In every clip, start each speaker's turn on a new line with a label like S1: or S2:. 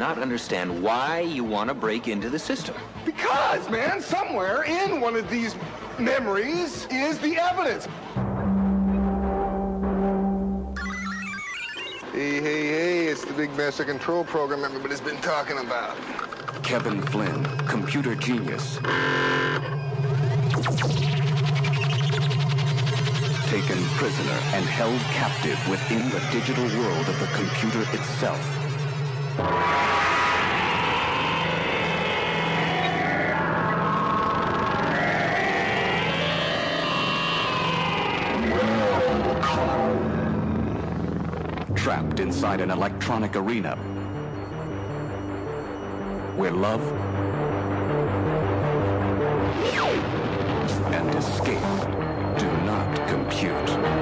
S1: not understand why you want to break into the system.
S2: Because, man, somewhere in one of these memories is the evidence. Hey, hey, hey, it's the big master control program everybody's been talking about.
S3: Kevin Flynn, computer genius. Taken prisoner and held captive within the digital world of the computer itself. Trapped inside an electronic arena where love and escape do not compute.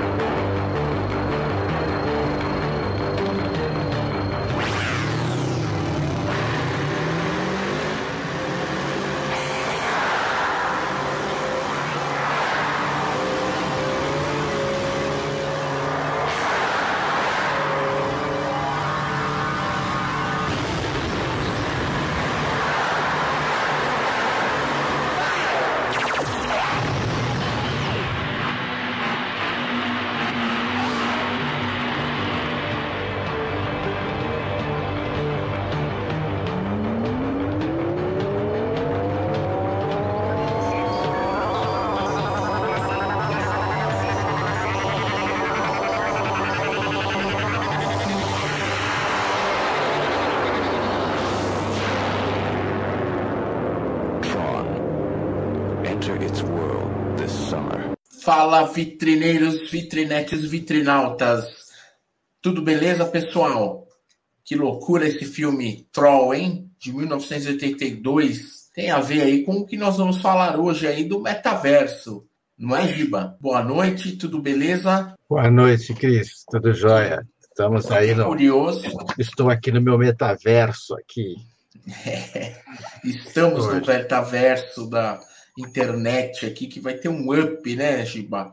S3: Summer.
S4: Fala, vitrineiros, vitrinetes, vitrinautas. Tudo beleza, pessoal? Que loucura esse filme Troll, hein? De 1982. Tem a ver aí com o que nós vamos falar hoje aí do metaverso. Não é, Giba? Boa noite, tudo beleza?
S5: Boa noite, Cris. Tudo jóia? Estamos aí no.
S4: Curioso.
S5: Estou aqui no meu metaverso aqui.
S4: Estamos no
S5: Hoje.
S4: metaverso da internet aqui, que vai ter um up, né, Giba?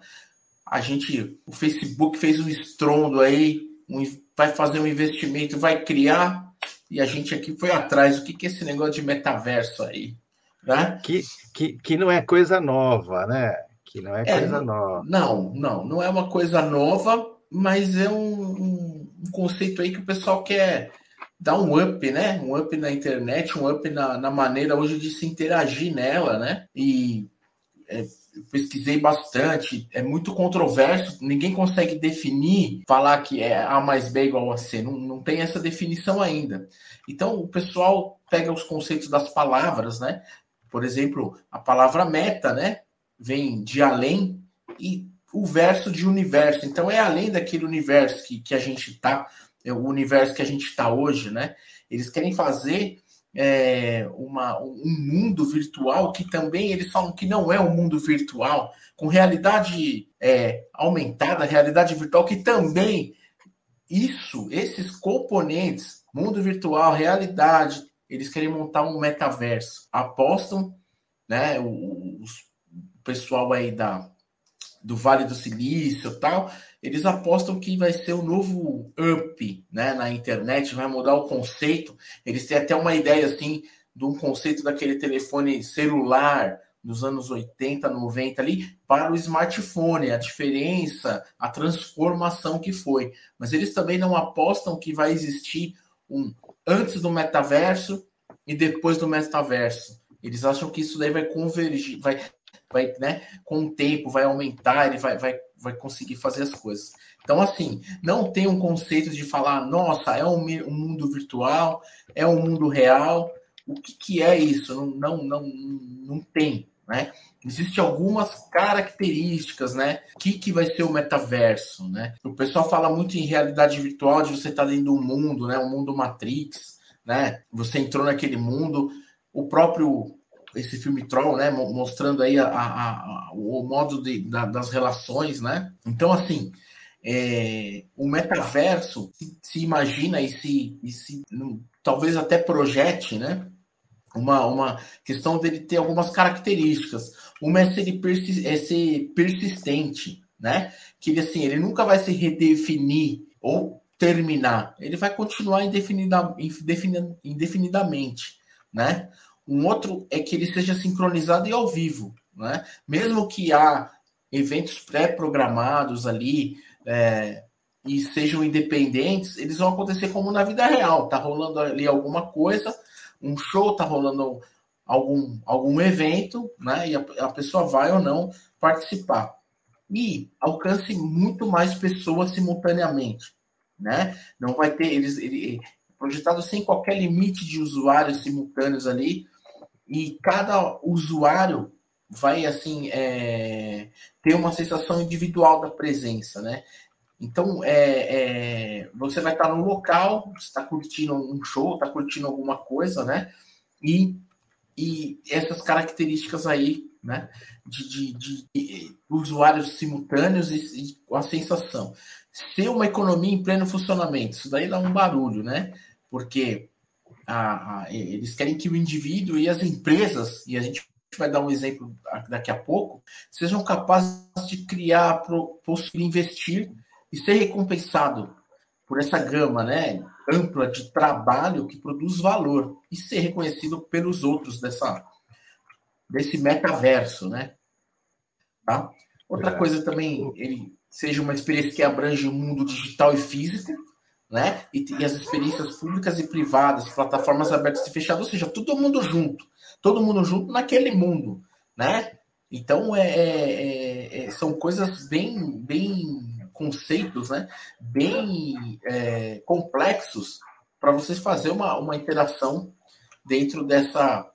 S4: A gente, o Facebook fez um estrondo aí, um- vai fazer um investimento, vai criar, e a gente aqui foi atrás. O que, que é esse negócio de metaverso aí? Né?
S5: Que, que, que não é coisa nova, né? Que não é
S4: É,
S5: coisa nova.
S4: Não, não, não é uma coisa nova, mas é um, um- um conceito aí que o pessoal quer dar um up, né? Um up na internet, um up na, na maneira hoje de se interagir nela, né? E é, pesquisei bastante, é muito controverso, ninguém consegue definir, falar que é A mais B igual a C, não, não tem essa definição ainda. Então o pessoal pega os conceitos das palavras, né? Por exemplo, a palavra meta, né? Vem de além e o verso de universo. Então é além daquele universo que, que a gente está, o universo que a gente está hoje, né? Eles querem fazer é, uma, um mundo virtual que também eles falam que não é um mundo virtual, com realidade é, aumentada, realidade virtual, que também isso, esses componentes, mundo virtual, realidade, eles querem montar um metaverso. Apostam, né? O, o pessoal aí da, do Vale do Silício tal, eles apostam que vai ser o novo up né, na internet, vai mudar o conceito. Eles têm até uma ideia assim de um conceito daquele telefone celular dos anos 80, 90 ali para o smartphone, a diferença, a transformação que foi. Mas eles também não apostam que vai existir um antes do metaverso e depois do metaverso. Eles acham que isso daí vai convergir, vai, vai, né, com o tempo vai aumentar, ele vai, vai, vai conseguir fazer as coisas. Então, assim, não tem um conceito de falar, nossa, é um, um mundo virtual, é um mundo real. O que, que é isso? Não, não, não, não tem. né? Existem algumas características, né? O que, que vai ser o metaverso, né? O pessoal fala muito em realidade virtual, de você estar tá dentro do mundo, né? O mundo Matrix, né? Você entrou naquele mundo. O próprio esse filme Troll, né? Mostrando aí a, a, a o modo de, da, das relações, né? Então, assim, é, o metaverso se, se imagina e se, e se talvez até projete, né? Uma, uma questão dele ter algumas características. Uma é ser, persis, é ser persistente, né? Que ele, assim, ele nunca vai se redefinir ou terminar. Ele vai continuar indefinida, indefinidamente, né? Um outro é que ele seja sincronizado e ao vivo, né? Mesmo que há eventos pré-programados ali é, e sejam independentes, eles vão acontecer como na vida real. Tá rolando ali alguma coisa, um show, tá rolando algum, algum evento, né? E a, a pessoa vai ou não participar. E alcance muito mais pessoas simultaneamente, né? Não vai ter eles ele, projetado sem qualquer limite de usuários simultâneos ali e cada usuário vai assim é, ter uma sensação individual da presença, né? Então é, é, você vai estar no local, está curtindo um show, está curtindo alguma coisa, né? E, e essas características aí, né? De, de, de, usuários simultâneos e, e a sensação. Ser uma economia em pleno funcionamento, isso daí dá um barulho, né? Porque a, a, eles querem que o indivíduo e as empresas, e a gente vai dar um exemplo daqui a pouco, sejam capazes de criar, possuir, investir e ser recompensado por essa gama né, ampla de trabalho que produz valor e ser reconhecido pelos outros dessa, desse metaverso. Né? Tá? Outra é. coisa também, ele seja uma experiência que abrange o mundo digital e físico, né? E, e, as experiências públicas e privadas, plataformas abertas e fechadas, ou seja, todo mundo junto, todo mundo junto naquele mundo, né? Então é, é, é são coisas bem, bem conceitos, né? Bem é, complexos para vocês fazer uma, uma interação dentro dessa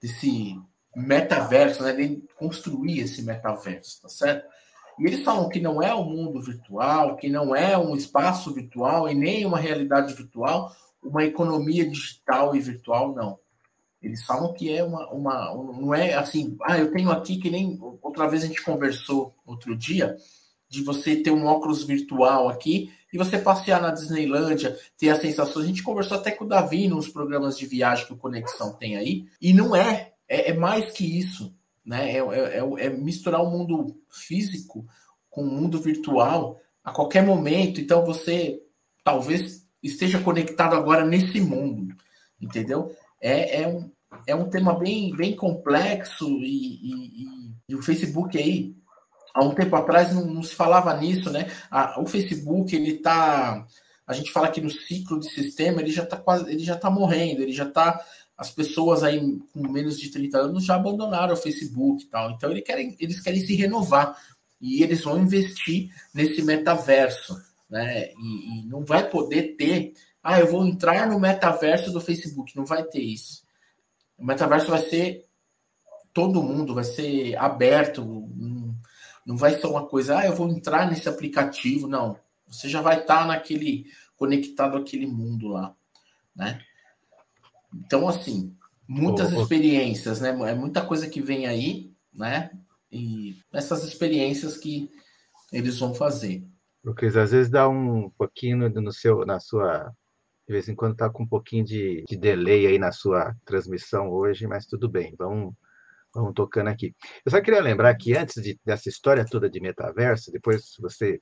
S4: desse metaverso, né? De construir esse metaverso, tá certo? E eles falam que não é um mundo virtual, que não é um espaço virtual e nem uma realidade virtual, uma economia digital e virtual, não. Eles falam que é uma, uma. Não é assim, ah, eu tenho aqui que nem. Outra vez a gente conversou outro dia, de você ter um óculos virtual aqui e você passear na Disneylândia, ter a sensação. A gente conversou até com o Davi nos programas de viagem que o Conexão tem aí, e não é. É, é mais que isso né? É, é, é, é misturar o mundo físico com o mundo virtual a qualquer momento. Então você talvez esteja conectado agora nesse mundo, entendeu? É, é, um, é um tema bem, bem complexo e, e, e, o Facebook aí, há um tempo atrás não, não se falava nisso, né? o Facebook ele está a gente fala que no ciclo de sistema ele já está quase, ele já está morrendo, ele já está as pessoas aí com menos de 30 anos já abandonaram o Facebook e tal. Então eles querem, eles querem se renovar e eles vão investir nesse metaverso, né? E, e, não vai poder ter, ah, eu vou entrar no metaverso do Facebook, não vai ter isso. O metaverso vai ser todo mundo, vai ser aberto, não, não vai ser uma coisa, ah, eu vou entrar nesse aplicativo, não. Você já vai estar naquele conectado àquele mundo lá, né? Então, assim, muitas oh, experiências, né? É muita coisa que vem aí, né? E essas experiências que eles vão fazer.
S5: Porque às vezes dá um pouquinho no seu, na sua. De vez em quando está com um pouquinho de, de delay aí na sua transmissão hoje, mas tudo bem, vamos, vamos tocando aqui. Eu só queria lembrar que antes de, dessa história toda de metaverso, depois você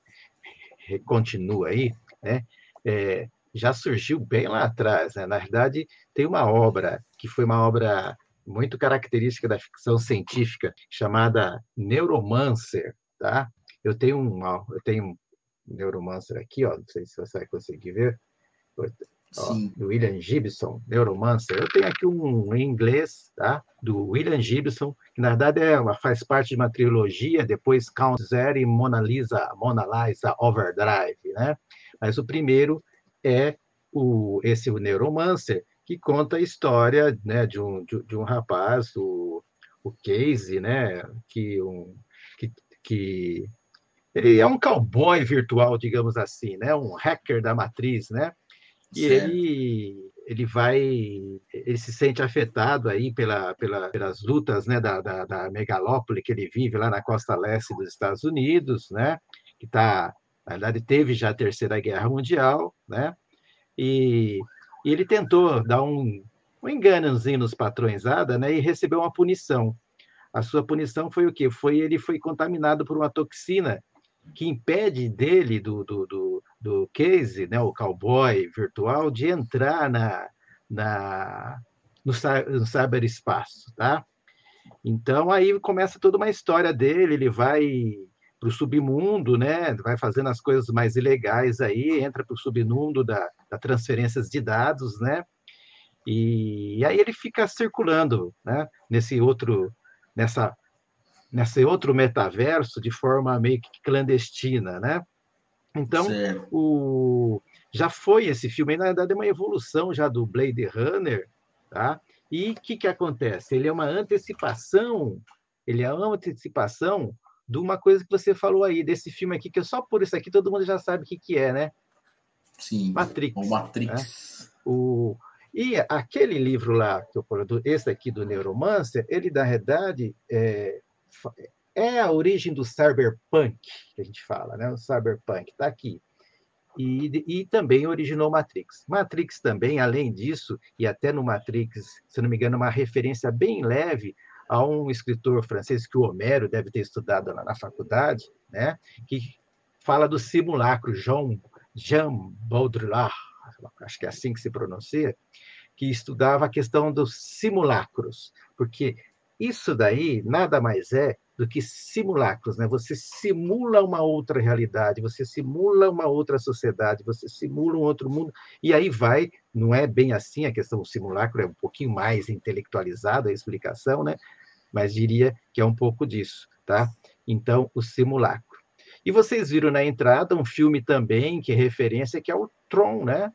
S5: continua aí, né? É, já surgiu bem lá atrás. Né? Na verdade, tem uma obra que foi uma obra muito característica da ficção científica chamada Neuromancer, tá? Eu tenho um, eu tenho um Neuromancer aqui, ó, não sei se você vai conseguir ver. Ó, do William Gibson, Neuromancer. Eu tenho aqui um em inglês, tá? Do William Gibson, que na verdade é uma, faz parte de uma trilogia, depois Count Zero e Mona Lisa, Mona Lisa Overdrive, né? Mas o primeiro é o, esse o Neuromancer, que conta a história né, de, um, de, de um rapaz, o, o Casey, né? Que, um, que, que ele é um cowboy virtual, digamos assim, né? Um hacker da matriz, né? E ele ele vai ele se sente afetado aí pela, pela pelas lutas né da, da, da, megalópole que ele vive lá na costa leste dos Estados Unidos né que está na verdade teve já a terceira guerra mundial né e, e ele tentou dar um, um enganozinho nos patrõesada né e recebeu uma punição a sua punição foi o quê? Foi ele foi contaminado por uma toxina que impede dele, do, do, do, do Casey, né, o cowboy virtual, de entrar na, na, no, no cyberespaço, tá? Então, aí começa toda uma história dele, ele vai para o submundo, né? Vai fazendo as coisas mais ilegais aí, entra para o submundo da, da transferências de dados, né? E, e, aí ele fica circulando, né? Nesse outro, nessa nesse outro metaverso de forma meio que clandestina, né? Então, o, já foi esse filme, na verdade é uma evolução já do Blade Runner, tá? E o que, que acontece? Ele é uma antecipação, ele é uma antecipação de uma coisa que você falou aí, desse filme aqui, que só por isso aqui todo mundo já sabe o que, que é, né?
S4: Sim.
S5: Matrix.
S4: O Matrix.
S5: Né? O, e aquele livro lá, que eu esse aqui do Neuromancer, ele, na verdade, é, é a origem do cyberpunk, que a gente fala, né? O cyberpunk está aqui. E, e, também originou Matrix. Matrix também, além disso, e até no Matrix, se não me engano, uma referência bem leve a um escritor francês que o Homero deve ter estudado lá na faculdade, né? que fala do simulacro, Jean, Jean Baudrillard, acho que é assim que se pronuncia, que estudava a questão dos simulacros, porque isso daí nada mais é do que simulacros, né? Você simula uma outra realidade, você simula uma outra sociedade, você simula um outro mundo, e aí vai, não é bem assim, a questão do simulacro é um pouquinho mais intelectualizada a explicação, né? Mas diria que é um pouco disso, tá? Então, o simulacro. E vocês viram na entrada um filme também que é referência, que é o Tron, né?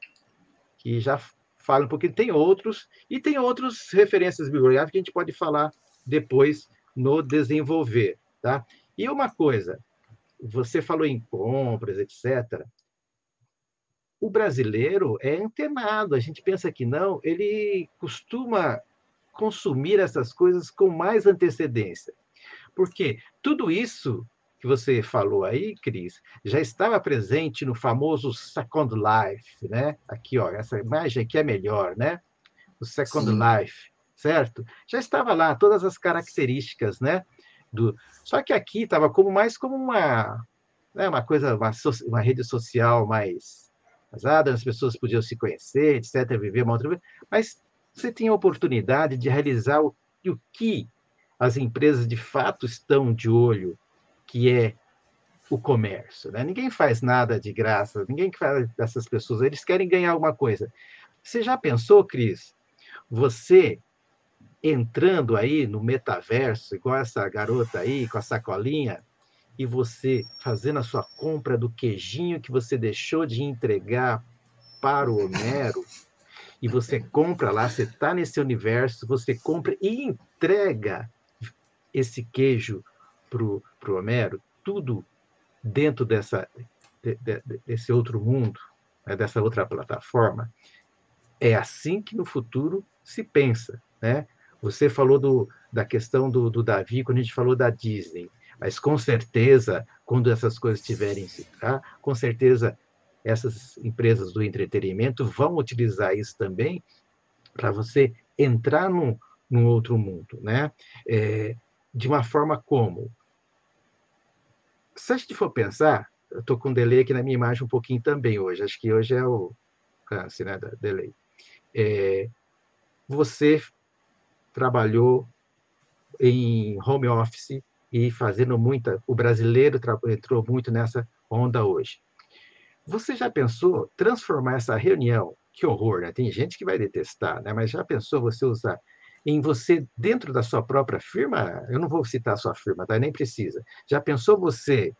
S5: Que já fala um pouquinho, tem outros, e tem outras referências bibliográficas que a gente pode falar depois no desenvolver. Tá? E uma coisa, você falou em compras, etc. O brasileiro é antenado, a gente pensa que não, ele costuma consumir essas coisas com mais antecedência. Porque tudo isso que você falou aí, Cris, já estava presente no famoso Second Life, né? Aqui, ó, essa imagem aqui é melhor, né? O Second Sim. Life certo? Já estava lá todas as características, né? Do... Só que aqui estava como mais como uma, né, uma coisa, uma, so... uma rede social mais as pessoas podiam se conhecer, etc., viver uma outra vida, mas você tinha a oportunidade de realizar o, o que as empresas de fato estão de olho, que é o comércio. Né? Ninguém faz nada de graça, ninguém faz dessas pessoas, eles querem ganhar alguma coisa. Você já pensou, Cris? Você entrando aí no metaverso, igual essa garota aí com a sacolinha, e você fazendo a sua compra do queijinho que você deixou de entregar para o Homero, e você compra lá, você está nesse universo, você compra e entrega esse queijo para o Homero, tudo dentro dessa, de, de, desse outro mundo, né, dessa outra plataforma. É assim que no futuro se pensa, né? Você falou do, da questão do, do Davi quando a gente falou da Disney, mas com certeza, quando essas coisas tiverem se tá, com certeza essas empresas do entretenimento vão utilizar isso também para você entrar num, num outro mundo, né? É, de uma forma como? Se a gente for pensar, eu estou com um delay aqui na minha imagem um pouquinho também hoje, acho que hoje é o câncer, né, delay. É, você trabalhou em home office e fazendo muita. O brasileiro entrou muito nessa onda hoje. Você já pensou transformar essa reunião? Que horror, né? Tem gente que vai detestar, né? Mas já pensou você usar em você dentro da sua própria firma? Eu não vou citar a sua firma, tá? Nem precisa. Já pensou você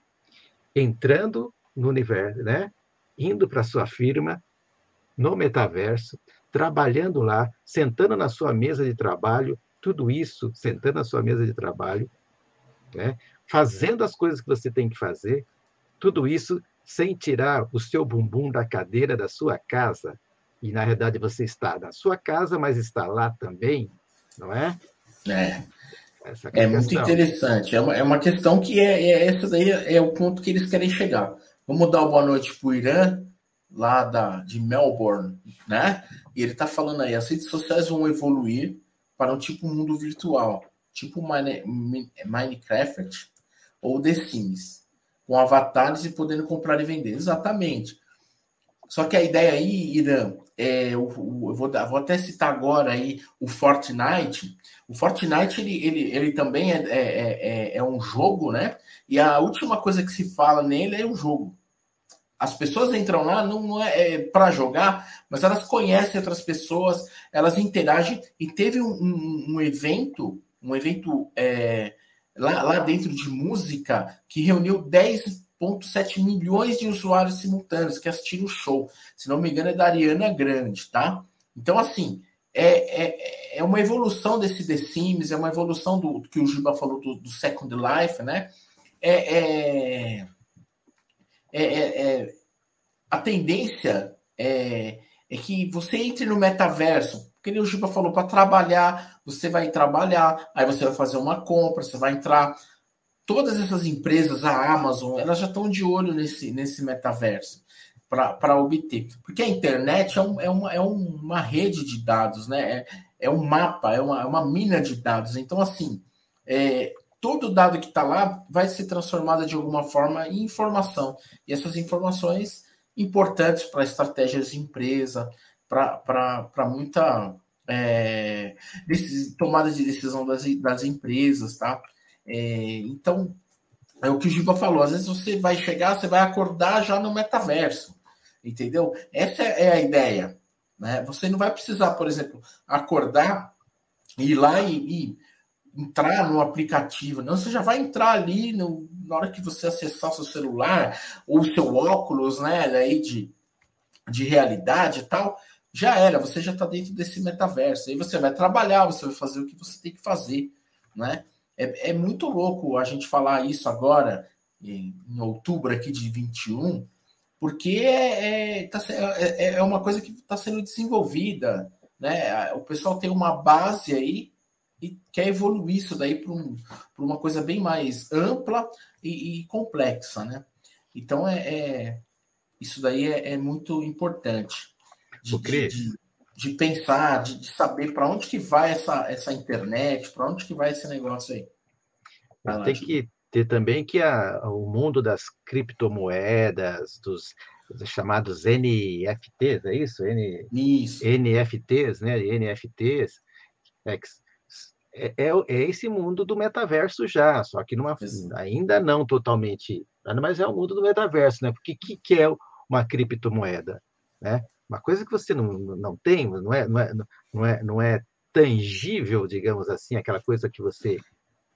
S5: entrando no universo, né? Indo para sua firma no metaverso, trabalhando lá, sentando na sua mesa de trabalho tudo isso sentando na sua mesa de trabalho, né? fazendo as coisas que você tem que fazer, tudo isso sem tirar o seu bumbum da cadeira da sua casa. E, na verdade, você está na sua casa, mas está lá também, não é?
S4: É. Essa é, é muito interessante. É uma, é uma questão que é, é essa daí é o ponto que eles querem chegar. Vamos dar uma boa noite para o Irã, lá da, de Melbourne, né? E ele está falando aí, as redes sociais vão evoluir para um tipo mundo virtual, tipo Minecraft ou The Sims, com avatares e podendo comprar e vender. Exatamente. Só que a ideia aí, Irã, é, eu, eu vou, vou, até citar agora aí o Fortnite. O Fortnite ele, ele, ele também é, é, é, é um jogo, né? E a última coisa que se fala nele é o jogo. As pessoas entram lá não é, é para jogar, mas elas conhecem outras pessoas, elas interagem. E teve um, um, um evento, um evento é, lá, lá dentro de música que reuniu 10,7 milhões de usuários simultâneos que assistiram o show. Se não me engano, é da Ariana Grande, tá? Então, assim, é, é, é uma evolução desse The Sims, é uma evolução do, do que o Giba falou do, do Second Life, né? É, é, é, é, é, a tendência é, é que você entre no metaverso, porque o Giba falou, para trabalhar, você vai trabalhar, aí você vai fazer uma compra, você vai entrar. Todas essas empresas, a Amazon, elas já estão de olho nesse, nesse metaverso para obter. Porque a internet é, um, é, uma, é uma rede de dados, né? É, é um mapa, é uma, é uma mina de dados. Então, assim, é, todo dado que está lá vai ser transformado de alguma forma em informação. E essas informações importantes para estratégias de empresa, para muita é, tomada de decisão das, das empresas, tá? É, então, é o que o Giba falou, às vezes você vai chegar, você vai acordar já no metaverso, entendeu? Essa é a ideia, né? Você não vai precisar, por exemplo, acordar, ir lá e, e entrar no aplicativo, não, você já vai entrar ali no, na hora que você acessar seu celular ou seu óculos, né, aí de, de realidade e tal, já era, você já está dentro desse metaverso. Aí você vai trabalhar, você vai fazer o que você tem que fazer, né? É, é muito louco a gente falar isso agora, em, em outubro aqui de 21, porque é, é, tá, é, é uma coisa que está sendo desenvolvida, né? O pessoal tem uma base aí e quer evoluir isso daí para um, uma coisa bem mais ampla e, e complexa, né? Então é, é isso daí é, é, muito importante de, de, de, de pensar, de, saber para onde que vai essa, essa internet, para onde que vai esse negócio aí.
S5: Lá, tem que ter também que a, o mundo das criptomoedas, dos, dos chamados NFTs, é isso? N,
S4: isso.
S5: NFTs, né? NFTs, é, é, é, é, esse mundo do metaverso já, só que numa, ainda não totalmente, mas é o mundo do metaverso, né? Porque o que, que é uma criptomoeda? Né? Uma coisa que você não, não tem, não é, não, é, não, é, não é tangível, digamos assim, aquela coisa que você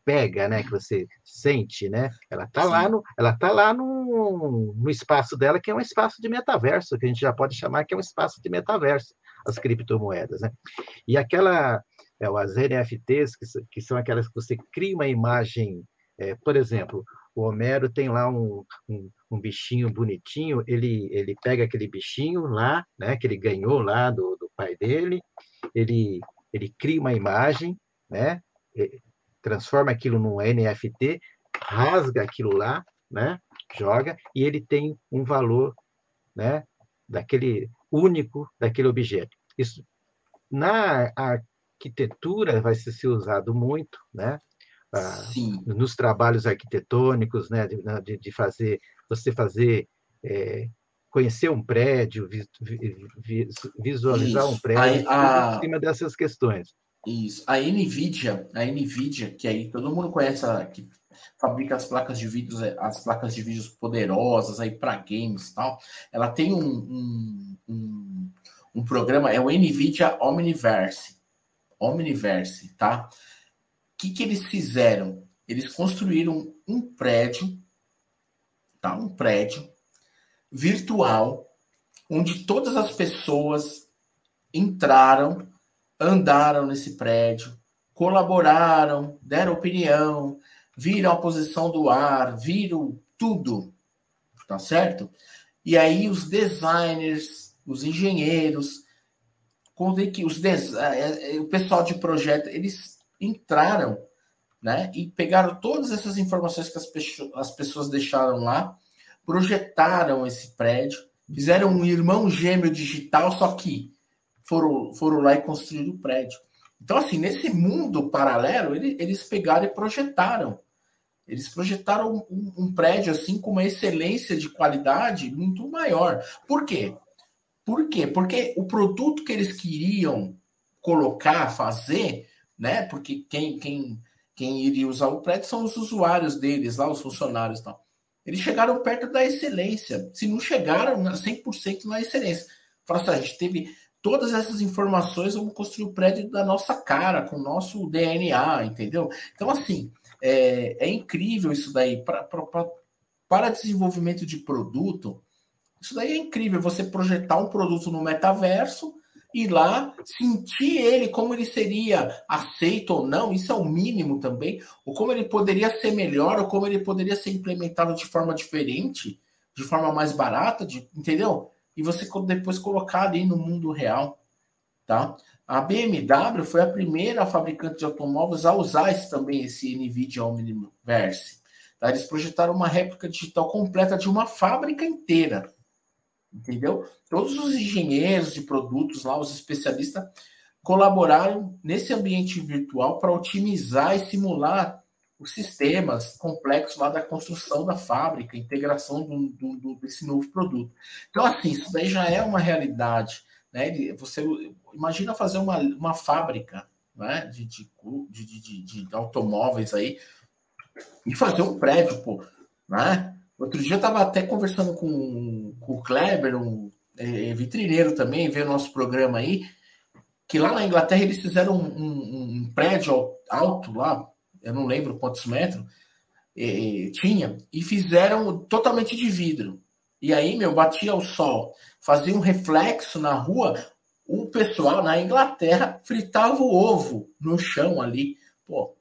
S5: pega, né, que você sente, né? Ela está lá no, ela tá lá no, no espaço dela que é um espaço de metaverso, que a gente já pode chamar que é um espaço de metaverso, as criptomoedas, né? E aquela é, as NFTs, que, que são aquelas que você cria uma imagem, é, por exemplo, o Homero tem lá um, um, um, bichinho bonitinho, ele, ele pega aquele bichinho lá, né, que ele ganhou lá do, do pai dele, ele, ele cria uma imagem, né, transforma aquilo num NFT, rasga aquilo lá, né, joga, e ele tem um valor né, daquele único daquele objeto. Isso na arquitetura vai ser usado muito, né? Ah, nos trabalhos arquitetônicos, né? De, de, fazer você fazer é, conhecer um prédio, visualizar Isso. um prédio, a, a, em cima dessas questões.
S4: Isso. A Nvidia, a Nvidia, que aí todo mundo conhece, que fabrica as placas de vídeos, as placas de vídeos poderosas aí para games e tal. Ela tem um, um, um, um programa, é o Nvidia Omniverse. Omniverse, tá? Que, que eles fizeram? Eles construíram um prédio, tá? Um prédio virtual, onde todas as pessoas entraram, andaram nesse prédio, colaboraram, deram opinião, viram a posição do ar, viram tudo, tá certo? E aí os designers, os engenheiros, que os des... É, é, o pessoal de projeto, eles entraram, né? E pegaram todas essas informações que as, as pessoas deixaram lá, projetaram esse prédio, fizeram um irmão gêmeo digital, só que foram, foram lá e construíram o prédio. Então, assim, nesse mundo paralelo, eles pegaram e projetaram. Eles projetaram um, um, prédio assim com uma excelência de qualidade muito maior. Por quê? Por quê? Porque o produto que eles queriam colocar, fazer, né? Porque quem, quem, quem iria usar o prédio são os usuários deles, lá, os funcionários tal. Eles chegaram perto da excelência. Se não chegaram 100% na excelência. Falaram assim, a gente teve todas essas informações, vamos construir o prédio da nossa cara, com o nosso DNA, entendeu? Então, assim, é, é incrível isso daí. Pra, pra, pra, para desenvolvimento de produto, isso daí é incrível. Você projetar um produto no metaverso, ir lá, sentir ele, como ele seria aceito ou não, isso é o mínimo também, ou como ele poderia ser melhor, ou como ele poderia ser implementado de forma diferente, de forma mais barata, de, entendeu? E você depois colocar ali no mundo real, tá? A BMW foi a primeira fabricante de automóveis a usar esse, também esse NVIDIA Omniverse. Tá? Eles projetaram uma réplica digital completa de uma fábrica inteira. Entendeu? Todos os engenheiros de produtos lá, os especialistas, colaboraram nesse ambiente virtual para otimizar e simular os sistemas complexos lá da construção da fábrica, integração do, do, desse novo produto. Então, assim, isso daí já é uma realidade. Né? Você imagina fazer uma, uma fábrica né? de, de, de, de, de automóveis aí e fazer um prédio, pô, né? Outro dia eu estava até conversando com, com o Kleber, um é, vitrineiro também, veio nosso programa aí, que lá na Inglaterra eles fizeram um, um, um prédio alto lá, eu não lembro quantos metros é, tinha, e fizeram totalmente de vidro. E aí, meu, batia o sol, fazia um reflexo na rua, o pessoal na Inglaterra fritava o ovo no chão ali. Pô,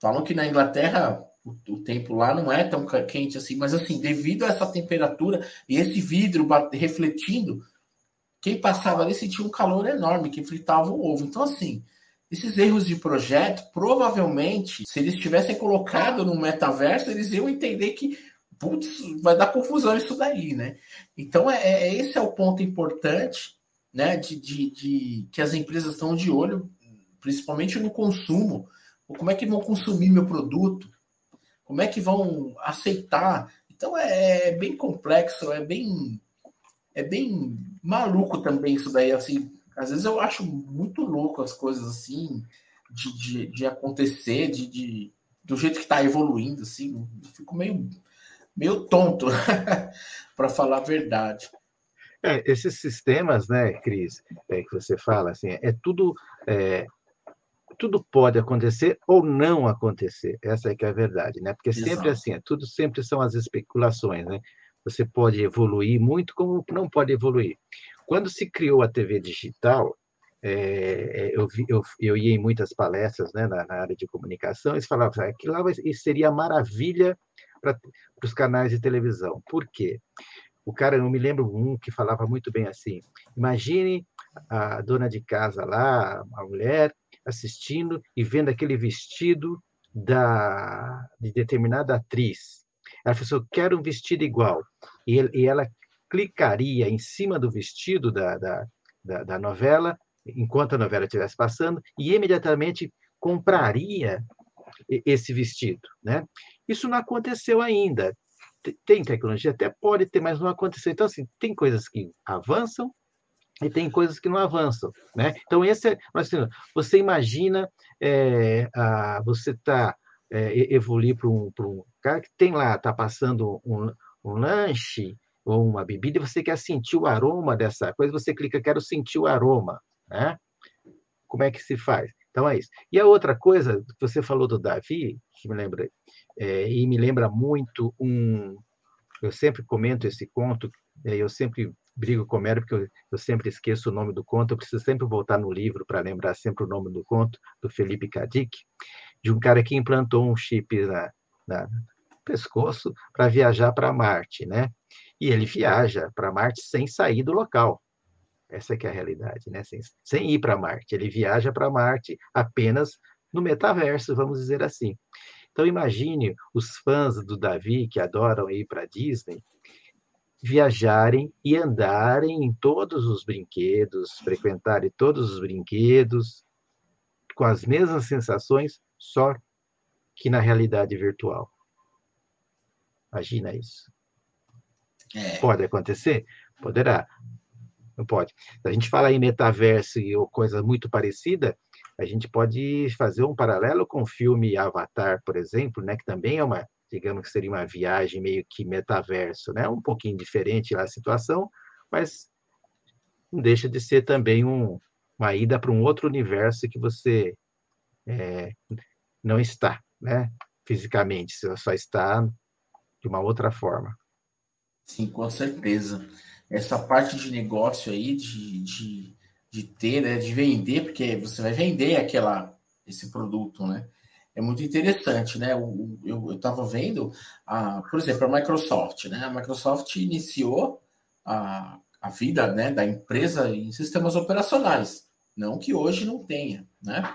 S4: falam que na Inglaterra o, tempo lá não é tão quente assim, mas assim, devido a essa temperatura e esse vidro refletindo, quem passava ali sentia um calor enorme que fritava o ovo. Então, assim, esses erros de projeto, provavelmente, se eles tivessem colocado no metaverso, eles iam entender que putz, vai dar confusão isso daí, né? Então, é, é, esse é o ponto importante, né, de, de, de, que as empresas estão de olho, principalmente no consumo. Como é que vão consumir meu produto? Como é que vão aceitar? Então, é, é bem complexo, é bem, é bem maluco também isso daí, assim. Às vezes eu acho muito louco as coisas assim, de, de, de acontecer, de, de, do jeito que está evoluindo, assim. Fico meio meio tonto, para falar a verdade.
S5: É, esses sistemas, né, Cris, é, que você fala, assim, é tudo, é, tudo pode acontecer ou não acontecer. Essa é que é a verdade, né? Porque Exato. sempre assim, é, tudo sempre são as especulações, né? Você pode evoluir muito, como não pode evoluir. Quando se criou a TV digital, é, é, eu, vi, eu, eu, ia em muitas palestras né, na, na área de comunicação, eles falavam ah, que lá seria maravilha para os canais de televisão. Por quê? O cara, eu me lembro um que falava muito bem assim: imagine a dona de casa lá, a mulher, assistindo e vendo aquele vestido da, de determinada atriz. Ela falou assim, eu quero um vestido igual. E, ele, e ela clicaria em cima do vestido da, da, da, da novela, enquanto a novela estivesse passando, e imediatamente compraria esse vestido, né? Isso não aconteceu ainda. Tem tecnologia? Até pode ter, mas não aconteceu. Então, assim, tem coisas que avançam e tem coisas que não avançam, né? Então, esse é, assim, você imagina é, a, você está é, evoluir para um, um cara que tem lá, está passando um, um lanche ou uma bebida e você quer sentir o aroma dessa coisa, você clica, quero sentir o aroma, né? Como é que se faz? Então é isso. E a outra coisa, você falou do Davi, que me lembra, é, e me lembra muito um. Eu sempre comento esse conto, é, eu sempre brigo com o Homero porque eu, eu, sempre esqueço o nome do conto, eu preciso sempre voltar no livro para lembrar sempre o nome do conto, do Felipe Kadik, de um cara que implantou um chip na, na pescoço para viajar para Marte, né? E ele viaja para Marte sem sair do local. Essa é que é a realidade, né? Sem, sem ir para Marte. Ele viaja para Marte apenas no metaverso, vamos dizer assim. Então imagine os fãs do Davi que adoram ir para Disney viajarem e andarem em todos os brinquedos, frequentarem todos os brinquedos com as mesmas sensações, só que na realidade virtual. Imagina isso. É. Pode acontecer? Poderá. Não pode. Se a gente fala em metaverso ou coisa muito parecida, a gente pode fazer um paralelo com o filme Avatar, por exemplo, né, que também é uma, digamos que seria uma viagem meio que metaverso, né? Um pouquinho diferente a situação, mas não deixa de ser também um, uma ida para um outro universo que você é, não está, né? Fisicamente, você só está de uma outra forma.
S4: Sim, com certeza. Essa parte de negócio aí, de, de, de ter, né, de vender, porque você vai vender aquela, esse produto, né? É muito interessante, né? Eu estava vendo, a, por exemplo, a Microsoft, né? A Microsoft iniciou a, a vida né, da empresa em sistemas operacionais. Não que hoje não tenha, né?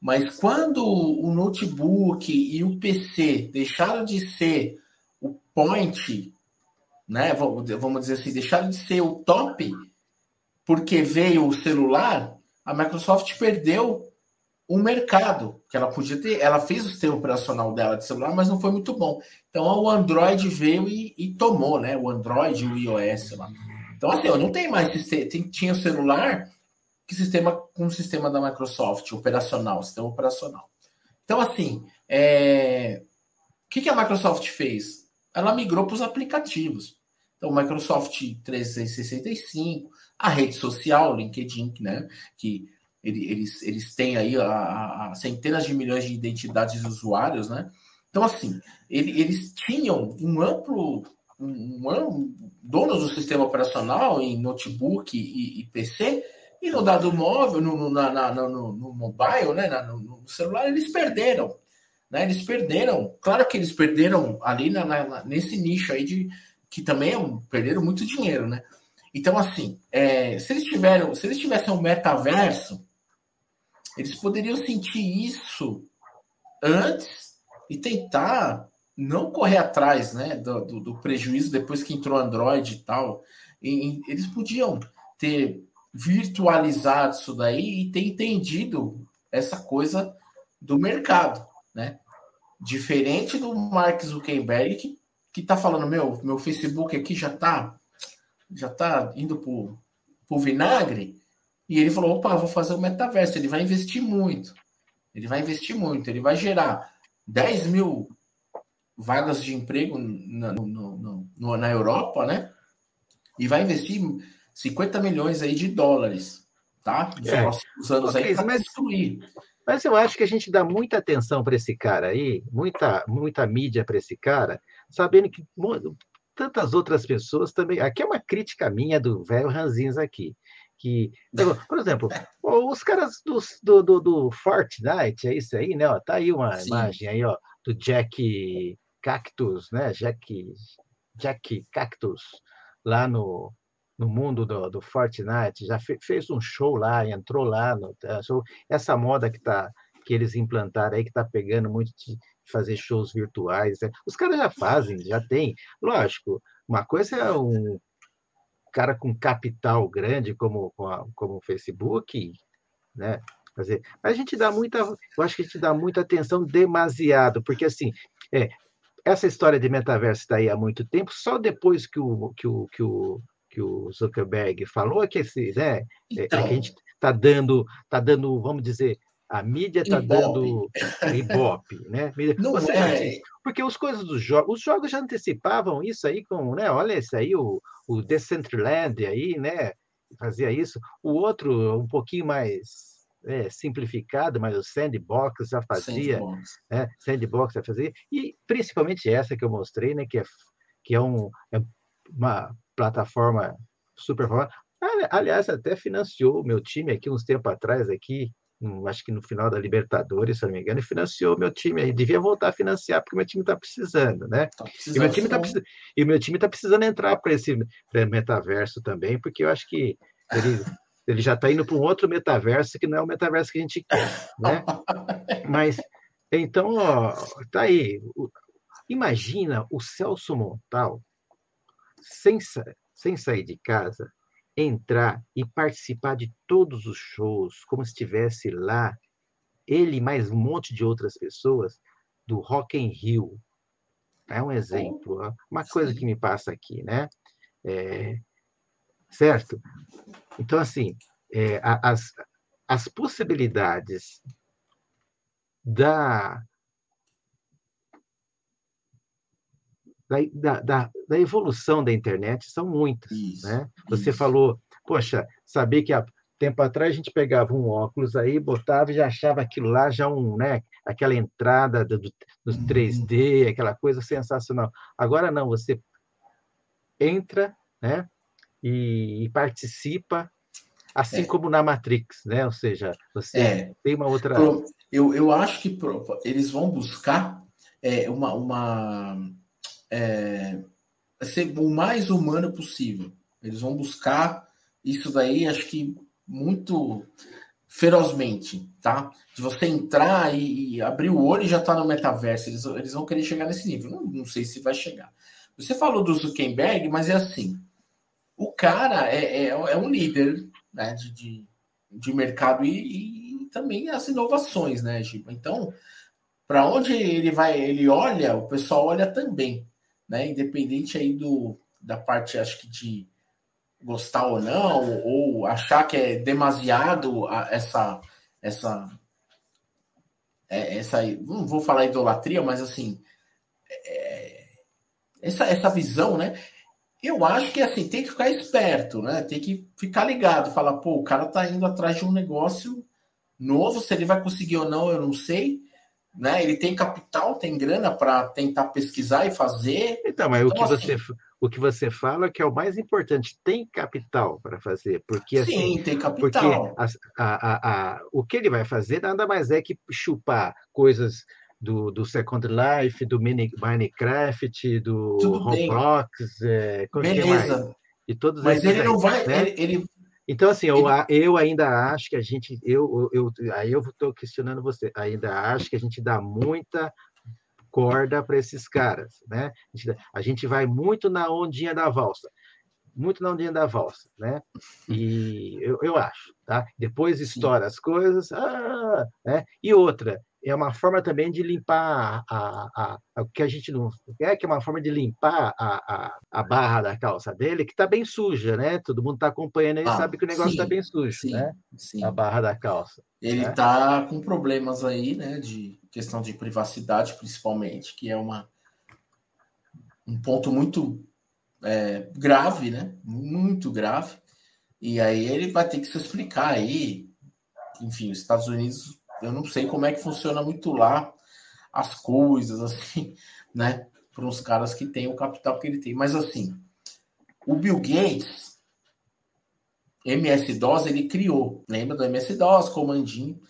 S4: Mas quando o notebook e o PC deixaram de ser o point né? Vamos dizer assim, deixaram de ser o top porque veio o celular, a Microsoft perdeu o mercado que ela podia ter. Ela fez o sistema operacional dela de celular, mas não foi muito bom. Então o Android veio e, e tomou, né? O Android e o iOS lá. Então, assim, não tem mais sistema. tinha celular que sistema com o sistema da Microsoft, operacional, sistema operacional. Então, assim, é... o que, que a Microsoft fez? Ela migrou para os aplicativos. Então, Microsoft 365, a rede social, LinkedIn, né? Que eles, eles têm aí a, a centenas de milhões de identidades de usuários, né? Então, assim, ele, eles tinham um amplo, um, um, donos do sistema operacional em notebook e, e PC, e no dado móvel, no, no, na, na, no, no mobile, né, no, no, celular, eles perderam. Né? Eles perderam. Claro que eles perderam ali na, na, nesse nicho aí de, que também é perderam muito dinheiro, né? Então, assim, é, se eles tiveram, se eles tivessem um metaverso, eles poderiam sentir isso antes e tentar não correr atrás, né, do, do, do prejuízo depois que entrou Android e tal. E, eles podiam ter virtualizado isso daí e ter entendido essa coisa do mercado, né? Diferente do Mark Zuckerberg que que tá falando, meu, meu Facebook aqui já tá já tá indo pro, pro vinagre, e ele falou, opa, vou fazer o metaverso, ele vai investir muito, ele vai investir muito, ele vai gerar 10 mil vagas de emprego na, no, no, no, na Europa, né? E vai investir 50 milhões aí de dólares, tá? Nos é. próximos anos okay, aí para
S5: mas, construir. Mas eu acho que a gente dá muita atenção para esse cara aí, muita, muita mídia para esse cara, sabendo que tantas outras pessoas também. Aqui é uma crítica minha do velho Ranzins aqui. Que, por exemplo, os caras do, do, do, do Fortnite, é isso aí, né? Ó, tá aí uma Sim. imagem aí, ó, do Jack Cactus, né? Jack, Jack Cactus, lá no, no mundo do, do Fortnite, já fe, fez um show lá, entrou lá no tá, show. Essa moda que tá que eles implantaram aí, que está pegando muito de, fazer shows virtuais. Né? Os caras já fazem, já tem. Lógico, uma coisa é um cara com capital grande como, como o Facebook, né? Fazer. A gente dá muita, eu acho que a gente dá muita atenção demasiado, porque assim, é, essa história de metaverso está aí há muito tempo, só depois que o, que o, que o, que o Zuckerberg falou que esse, né, então... é, que a então. gente está dando, tá dando, vamos dizer, a mídia está dando ibope, né? Não Você é. Porque as coisas dos jogos, os jogos já antecipavam isso aí com, né? Olha esse aí, o, o Decentraland aí, né? Fazia isso. O outro, um pouquinho mais é, simplificado, mas o Sandbox já fazia, Sandbox. Né? Sandbox já fazia. E principalmente essa que eu mostrei, né? Que é, que é, um, é uma plataforma super famosa. Aliás, até financiou o meu time aqui uns tempos atrás, aqui, acho que no final da Libertadores, se não me engano, e financiou meu time aí. Devia voltar a financiar, porque meu time está precisando, né? Tá precisando e, meu time tá e meu time está precisando entrar para esse metaverso também, porque eu acho que ele, ele já está indo para um outro metaverso que não é o metaverso que a gente quer, né? Mas, então, ó, tá aí. Imagina o Celso Montal, sem, sem sair de casa, entrar e participar de todos os shows, como se estivesse lá, ele mais um monte de outras pessoas, do Rock in Rio. É um exemplo, uma coisa que me passa aqui, né? É, certo? Então, assim, é, as, as possibilidades da, da, da, da, evolução da internet são muitas. Isso, né? Você isso. falou, poxa, saber que há tempo atrás a gente pegava um óculos aí, botava e já achava aquilo lá, já um, né, aquela entrada do, do, do 3D, uhum. aquela coisa sensacional. Agora não, você entra né, e, e participa, assim é. como na Matrix, né? Ou seja, você é. tem uma outra.
S4: Eu, eu acho que eles vão buscar é, uma, uma é, ser o mais humano possível. Eles vão buscar isso daí, acho que muito ferozmente, tá? De você entrar e, e abrir o olho e já tá no metaverso. Eles, eles vão querer chegar nesse nível. Não, não sei se vai chegar. Você falou do Zuckerberg, mas é assim. O cara é, é, é um líder né, de, de, de mercado e, e, também as inovações, né, Giba? Então, para onde ele vai, ele olha, o pessoal olha também né? Independente aí do, da parte, acho que de gostar ou não, ou achar que é demasiado essa essa é, essa não vou falar idolatria, mas assim é, essa essa visão, né? Eu acho que assim tem que ficar esperto, né? Tem que ficar ligado, falar, pô, o cara tá indo atrás de um negócio novo, se ele vai conseguir ou não, eu não sei né? Ele tem capital, tem grana para tentar pesquisar e fazer.
S5: Então, mas então, o, que assim, você, o que você fala é que é o mais importante, tem capital para fazer, porque
S4: sim,
S5: assim,
S4: tem capital.
S5: Porque a, a, a, o que ele vai fazer nada mais é que chupar coisas do, do Second Life, do Mini, Minecraft, do Roblox, é,
S4: Beleza.
S5: E todos
S4: Mas ele aí, não vai, né? ele, ele,
S5: então, assim, eu, eu ainda acho que a gente. Eu, eu, aí eu estou questionando você. Ainda acho que a gente dá muita corda para esses caras, né? A gente, a gente vai muito na ondinha da valsa muito na ondinha da valsa, né? E eu, eu acho, tá? Depois estoura as coisas, ah, né? E outra, é uma forma também de limpar a, a, a, o que a gente não quer, que é uma forma de limpar a, a, a barra da calça dele, que está bem suja, né? Todo mundo está acompanhando e ah, sabe que o negócio está bem sujo, sim, né? Sim. A barra da calça.
S4: Ele está né? com problemas aí, né? De questão de privacidade, principalmente, que é uma um ponto muito é, grave, né? Muito grave. E aí ele vai ter que se explicar aí. Enfim, os Estados Unidos eu não sei como é que funciona muito lá as coisas, assim, né? Para uns caras que têm o capital que ele tem. Mas, assim, o Bill Gates, MS-DOS, ele criou. Lembra do MS-DOS, comandinho?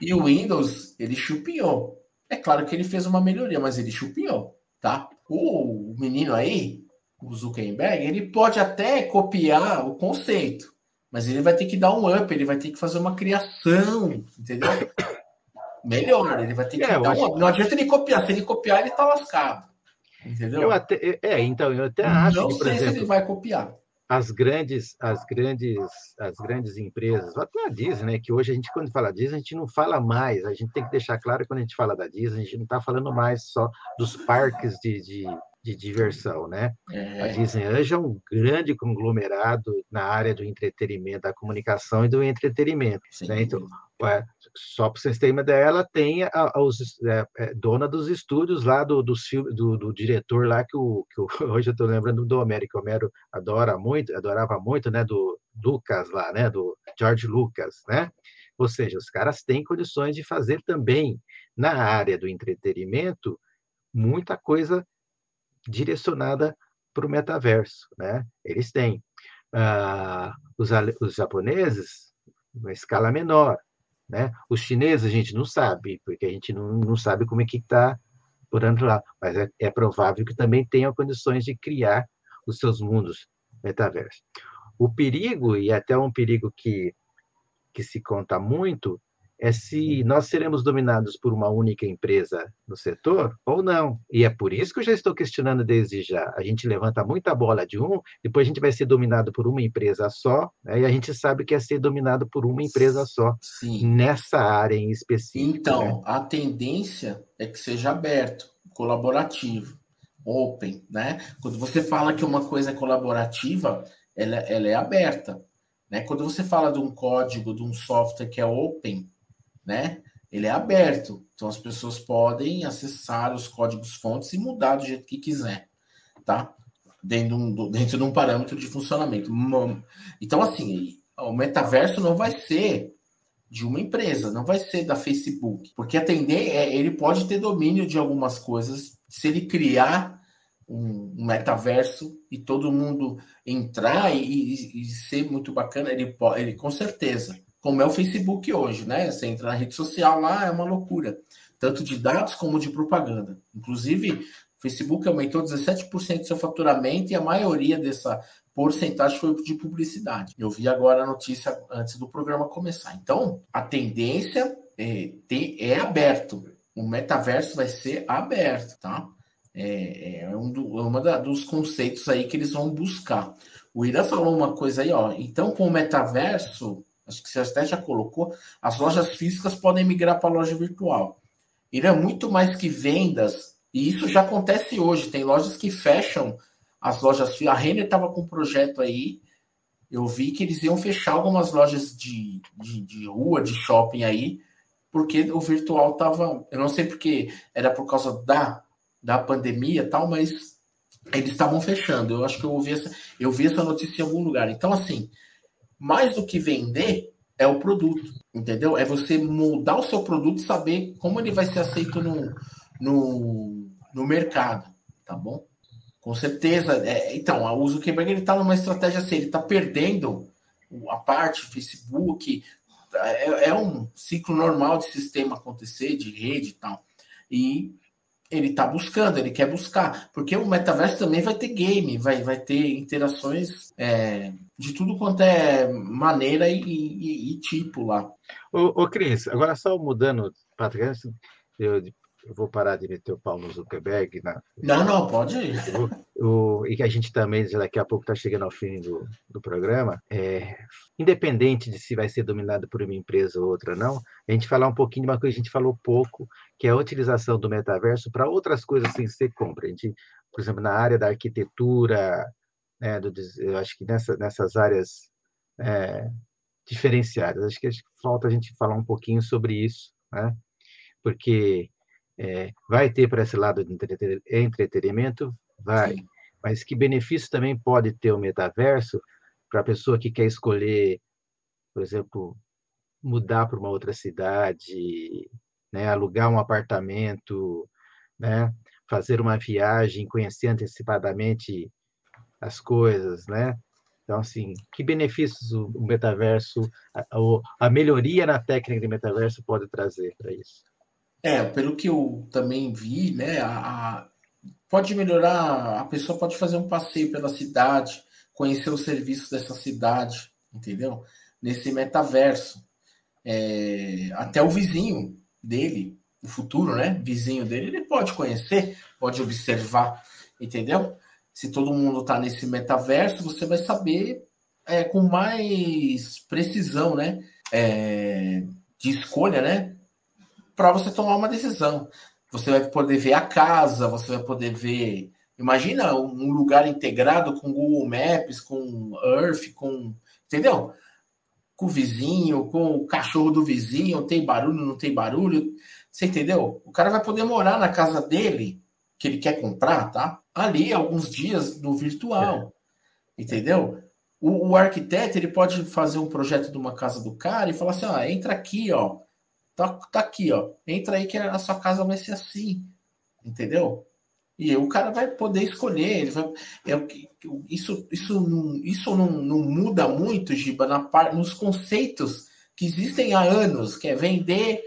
S4: E o Windows, ele chupinhou. É claro que ele fez uma melhoria, mas ele chupinhou, tá? O menino aí, o Zuckerberg, ele pode até copiar o conceito, mas ele vai ter que dar um up, ele vai ter que fazer uma criação, entendeu? Melhor, ele vai ter que é, dar um up. Não adianta ele copiar, se ele copiar, ele tá lascado. Entendeu?
S5: Eu até, é, então, eu até acho
S4: Não que, sei exemplo, se ele vai copiar.
S5: As grandes, as grandes, as grandes empresas, até a Disney, né, que hoje a gente, quando fala Disney, a gente não fala mais, a gente tem que deixar claro que quando a gente fala da Disney, a gente não está falando mais só dos parques de, de de diversão, né? É. A Disney hoje é um grande conglomerado na área do entretenimento, da comunicação e do entretenimento. Né? Então, é, só para vocês terem uma ideia, ela tem a, a, os, é, é, dona dos estúdios lá do, do, do, do diretor lá que, o, que o, hoje eu estou lembrando do Homero, que o Homero adora muito, adorava muito, né? Do Lucas lá, né? Do George Lucas, né? Ou seja, os caras têm condições de fazer também na área do entretenimento muita coisa direcionada para o metaverso, né? Eles têm. ah, os, os japoneses, uma escala menor. Né? Os chineses a gente não sabe, porque a gente não, não sabe como é que está por ano lá, mas é, é provável que também tenham condições de criar os seus mundos metaversos. O perigo, e até um perigo que, que se conta muito, é se nós seremos dominados por uma única empresa no setor ou não. E é por isso que eu já estou questionando desde já. A gente levanta muita bola de um, depois a gente vai ser dominado por uma empresa só, né? e a gente sabe que é ser dominado por uma empresa só, Sim. nessa área em específico.
S4: Então, né? a tendência é que seja aberto, colaborativo, open, né? Quando você fala que uma coisa é colaborativa, ela, ela é aberta. Né? Quando você fala de um código, de um software que é open, né? Ele é aberto, então as pessoas podem acessar os códigos fontes e mudar do jeito que quiser, tá? Dentro de um, dentro de um parâmetro de funcionamento. Então, assim, o metaverso não vai ser de uma empresa, não vai ser da Facebook, porque atender é, ele pode ter domínio de algumas coisas se ele criar um, um metaverso e todo mundo entrar e, e, e, ser muito bacana, ele, ele com certeza como é o Facebook hoje, né? Você entra na rede social lá, é uma loucura. Tanto de dados como de propaganda. Inclusive, o Facebook aumentou 17% do seu faturamento e a maioria dessa porcentagem foi de publicidade. Eu vi agora a notícia antes do programa começar. Então, a tendência é, é aberto. O metaverso vai ser aberto, tá? É, é um do, é uma da, dos conceitos aí que eles vão buscar. O Ira falou uma coisa aí, ó. Então, com o metaverso, acho que você até já colocou, as lojas físicas podem migrar para a loja virtual. Ele é muito mais que vendas, e isso já acontece hoje. Tem lojas que fecham as lojas. A Renner estava com um projeto aí, eu vi que eles iam fechar algumas lojas de, de, de rua, de shopping aí, porque o virtual estava. Eu não sei porque era por causa da, da pandemia tal, mas eles estavam fechando. Eu acho que eu ouvi essa, eu vi essa notícia em algum lugar. Então, assim, mais do que vender é o produto, entendeu? É você moldar o seu produto e saber como ele vai ser aceito no, no, no mercado, tá bom? Com certeza. É, então, o Zuckerberg ele está numa estratégia assim, ele está perdendo a parte Facebook. É, é, um ciclo normal de sistema acontecer, de rede e tal. E ele está buscando, ele quer buscar, porque o metaverso também vai ter game, vai, vai ter interações é, de tudo quanto é maneira e, e, e tipo lá.
S5: Ô, ô, Cris, agora só mudando, Patrick, eu, eu vou parar de meter o pau no Zuckerberg. Na,
S4: não, não, pode ir.
S5: O, e que a gente também, daqui a pouco, está chegando ao fim do, do programa. É, independente de se vai ser dominado por uma empresa ou outra, não, a gente falar um pouquinho de uma coisa que a gente falou pouco, que é a utilização do metaverso para outras coisas sem ser compra. A gente, por exemplo, na área da arquitetura, né, do, eu acho que nessa, nessas áreas é, diferenciadas, acho que, acho que falta a gente falar um pouquinho sobre isso, né? porque é, vai ter para esse lado de entretenimento? Vai. Sim. Mas que benefício também pode ter o metaverso para a pessoa que quer escolher, por exemplo, mudar para uma outra cidade, né, alugar um apartamento, né, fazer uma viagem, conhecer antecipadamente as coisas, né? Então, assim, que benefícios o metaverso, a, a melhoria na técnica de metaverso pode trazer para isso?
S4: É, pelo que eu também vi, né, a, a, pode melhorar, a pessoa pode fazer um passeio pela cidade, conhecer os serviços dessa cidade, entendeu? Nesse metaverso. É, até o vizinho dele, o futuro, né? Vizinho dele, ele pode conhecer, pode observar, entendeu? Se todo mundo está nesse metaverso, você vai saber é, com mais precisão, né? É, de escolha, né? Para você tomar uma decisão. Você vai poder ver a casa, você vai poder ver. Imagina um lugar integrado com Google Maps, com Earth, com. Entendeu? Com o vizinho, com o cachorro do vizinho, tem barulho, não tem barulho. Você entendeu? O cara vai poder morar na casa dele, que ele quer comprar, tá? Ali, alguns dias no virtual. É. Entendeu? O, o, arquiteto ele pode fazer um projeto de uma casa do cara e falar assim: ó, entra aqui, ó. Tá, tá aqui, ó. Entra aí que a sua casa vai ser assim. Entendeu? E o cara vai poder escolher. Ele vai, é, isso isso, não, isso não, não muda muito, Giba, na, nos conceitos que existem há anos, que é vender,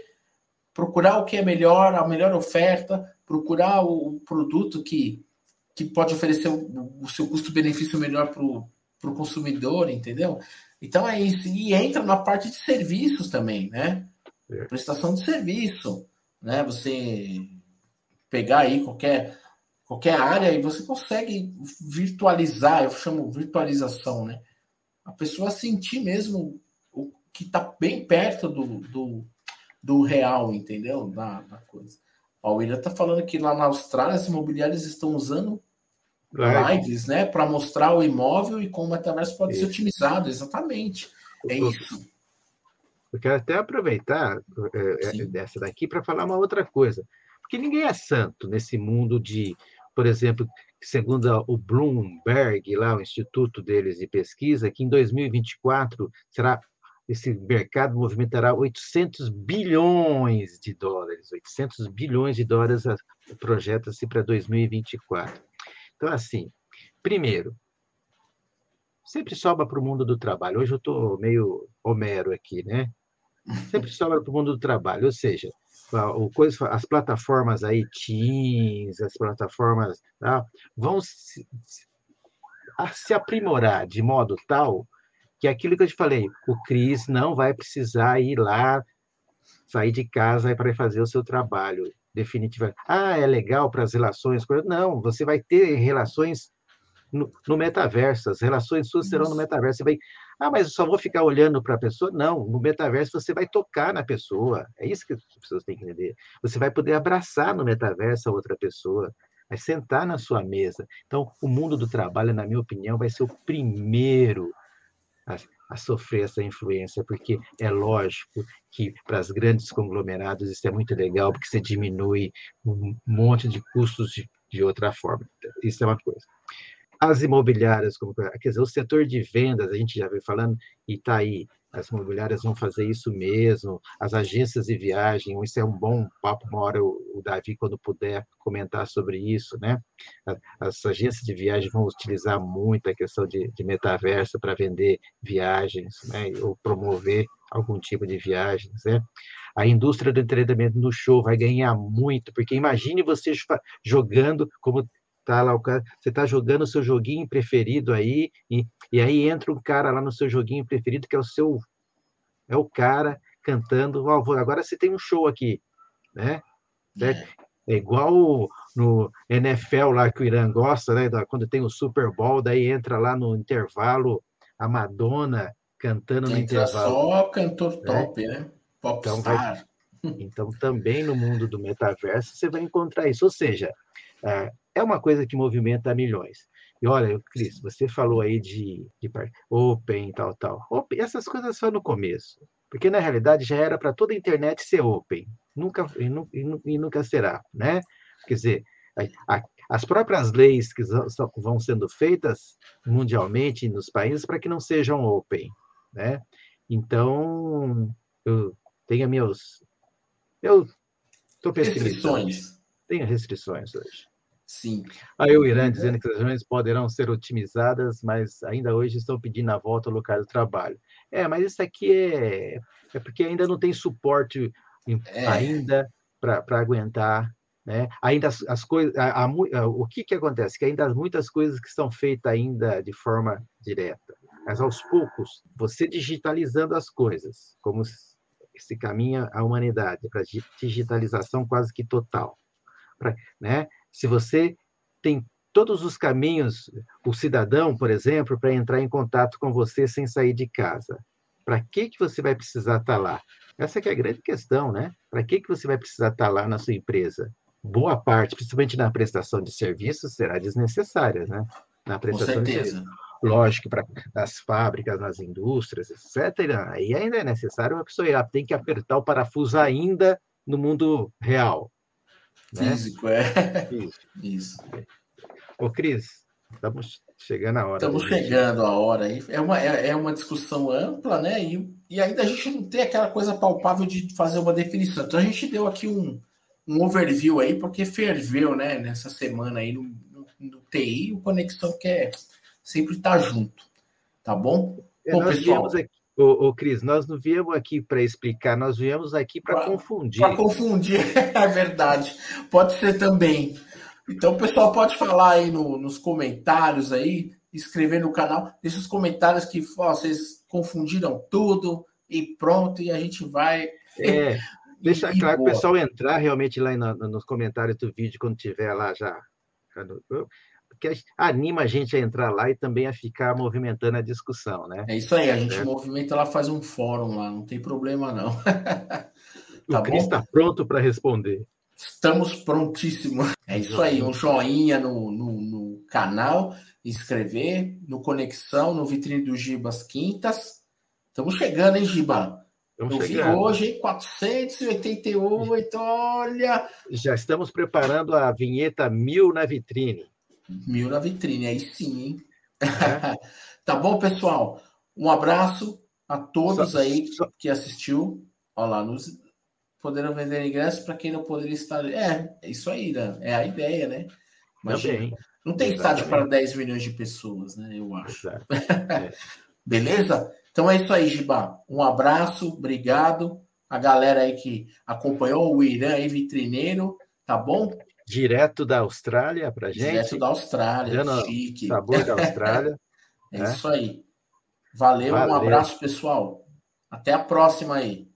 S4: procurar o que é melhor, a melhor oferta, procurar o, produto que, que pode oferecer o, o seu custo-benefício melhor para o consumidor, entendeu? Então é isso. E entra na parte de serviços também, né? É. Prestação de serviço, né? Você pegar aí qualquer qualquer área e você consegue virtualizar, eu chamo virtualização, né? A pessoa sentir mesmo o que está bem perto do, do, do real, entendeu? Da, da coisa. O William está falando que lá na Austrália as imobiliárias estão usando lives, né, para mostrar o imóvel e como o metaverso pode isso. ser otimizado, exatamente. É isso.
S5: Eu quero até aproveitar é, dessa daqui para falar uma outra coisa. Porque ninguém é santo nesse mundo de, por exemplo, segundo o Bloomberg, lá o instituto deles de pesquisa, que em 2024 será esse mercado movimentará 800 bilhões de dólares, 800 bilhões de dólares projeta-se para 2024. Então, assim, primeiro, sempre sobra para o mundo do trabalho. Hoje eu estou meio Homero aqui, né? Sempre sobra para o mundo do trabalho, ou seja, as plataformas aí, Teams, as plataformas tá, vão se, se aprimorar de modo tal que aquilo que eu te falei, o Cris não vai precisar ir lá, sair de casa para fazer o seu trabalho definitivamente. Ah, é legal para as relações. Não, você vai ter relações no, no, metaverso, as relações suas serão no metaverso. Você vai, ah, mas eu só vou ficar olhando para a pessoa? Não, no metaverso você vai tocar na pessoa. É isso que as pessoas têm que entender. Você vai poder abraçar no metaverso a outra pessoa, vai sentar na sua mesa. Então, o mundo do trabalho, na minha opinião, vai ser o primeiro a, a sofrer essa influência, porque é lógico que para os grandes conglomerados isso é muito legal, porque você diminui um monte de custos de, de outra forma. Isso é uma coisa. As imobiliárias, como, quer dizer, o setor de vendas, a gente já veio falando, e está aí, as imobiliárias vão fazer isso mesmo, as agências de viagem, isso é um bom papo, uma hora o, Davi, quando puder, comentar sobre isso, né? As agências de viagem vão utilizar muito a questão de, de metaverso para vender viagens, né? Ou promover algum tipo de viagens, né? A indústria do entretenimento no show vai ganhar muito, porque imagine você jogando como tá lá o cara, você tá jogando o seu joguinho preferido aí e, e aí entra um cara lá no seu joguinho preferido que é o seu é o cara cantando, oh, agora você tem um show aqui, né? É. é igual no NFL lá que o Irã gosta, né? Quando tem o Super Bowl, daí entra lá no intervalo a Madonna cantando entra no intervalo.
S4: Só cantor né? top, né? Popstar.
S5: Então, vai, então, também no mundo do metaverso você vai encontrar isso. Ou seja, é, uma coisa que movimenta milhões. E olha, Cris, você falou aí de, de open, tal, tal. Open, essas coisas só no começo. Porque, na realidade, já era para toda a internet ser open. Nunca, e, e, e nunca será, né? Quer dizer, a, a, as próprias leis que vão sendo feitas mundialmente nos países para que não sejam open, né? Então, eu tenho meus... Eu estou pesquisando. Restrições. Tenho restrições hoje.
S4: Sim.
S5: Aí o Irã dizendo que as reuniões poderão ser otimizadas, mas ainda hoje estão pedindo a volta ao local do trabalho. É, mas isso aqui é, é porque ainda não tem suporte é. ainda para aguentar. Né? Ainda as, as coisas, o que, que acontece? Que ainda há muitas coisas que são feitas ainda de forma direta. Mas aos poucos, você digitalizando as coisas, como se caminha a humanidade para digitalização quase que total, pra, né? Se você tem todos os caminhos, o cidadão, por exemplo, para entrar em contato com você sem sair de casa. Para que, que você vai precisar estar tá lá? Essa é a grande questão, né? Para que, que você vai precisar estar tá lá na sua empresa? Boa parte, principalmente na prestação de serviços, será desnecessária, né? Na prestação
S4: com certeza.
S5: de lógico, para as fábricas, nas indústrias, etc. Aí ainda é necessário uma pessoa ir tem que apertar o parafuso ainda no mundo real.
S4: Né? Físico, é. Isso. Isso.
S5: Ô, Cris, estamos chegando a hora.
S4: Estamos chegando a hora aí. É uma, é, é, uma discussão ampla, né? E, e ainda a gente não tem aquela coisa palpável de fazer uma definição. Então a gente deu aqui um, um overview aí, porque ferveu, né, nessa semana aí no, no, no TI, o Conexão quer sempre estar tá junto, tá bom?
S5: É, bom, nós pessoal, viemos aqui, ô, ô, Cris, nós não viemos aqui para explicar, nós viemos aqui para confundir.
S4: Para confundir, é verdade. Pode ser também. Então, o pessoal pode falar aí no, nos comentários aí, escrever no canal, deixa os comentários que ó, vocês confundiram tudo e pronto, e a gente vai.
S5: É, deixa e, claro o pessoal entrar realmente lá no, nos comentários do vídeo quando tiver lá já. Anima a gente a entrar lá e também a ficar movimentando a discussão, né?
S4: É isso aí, a gente é. movimenta lá, faz um fórum lá, não tem problema não.
S5: tá o Cris está pronto para responder.
S4: Estamos prontíssimos. É isso aí, um joinha no, no, no canal, inscrever no Conexão, no Vitrine do Gibas Quintas. Estamos chegando, hein, Giba? Estamos Eu chegando. vi hoje 488, olha.
S5: Já estamos preparando a vinheta mil na vitrine.
S4: Mil na vitrine, aí sim, hein? É. tá bom, pessoal? Um abraço a todos só, aí só... que assistiu. Olha lá, nos, poderão vender ingressos para quem não poderia estar. É, é isso aí, né? É a ideia, né? Imagina. Não tem estádio para 10 milhões de pessoas, né? Eu acho. É. Beleza? Então é isso aí, Giba. Um abraço, obrigado. A galera aí que acompanhou o Irã aí, vitrineiro, tá bom?
S5: Direto da Austrália para gente.
S4: Direto da Austrália, Dando chique.
S5: Sabor da Austrália.
S4: é né? isso aí. Valeu, Valeu, um abraço, pessoal. Até a próxima aí.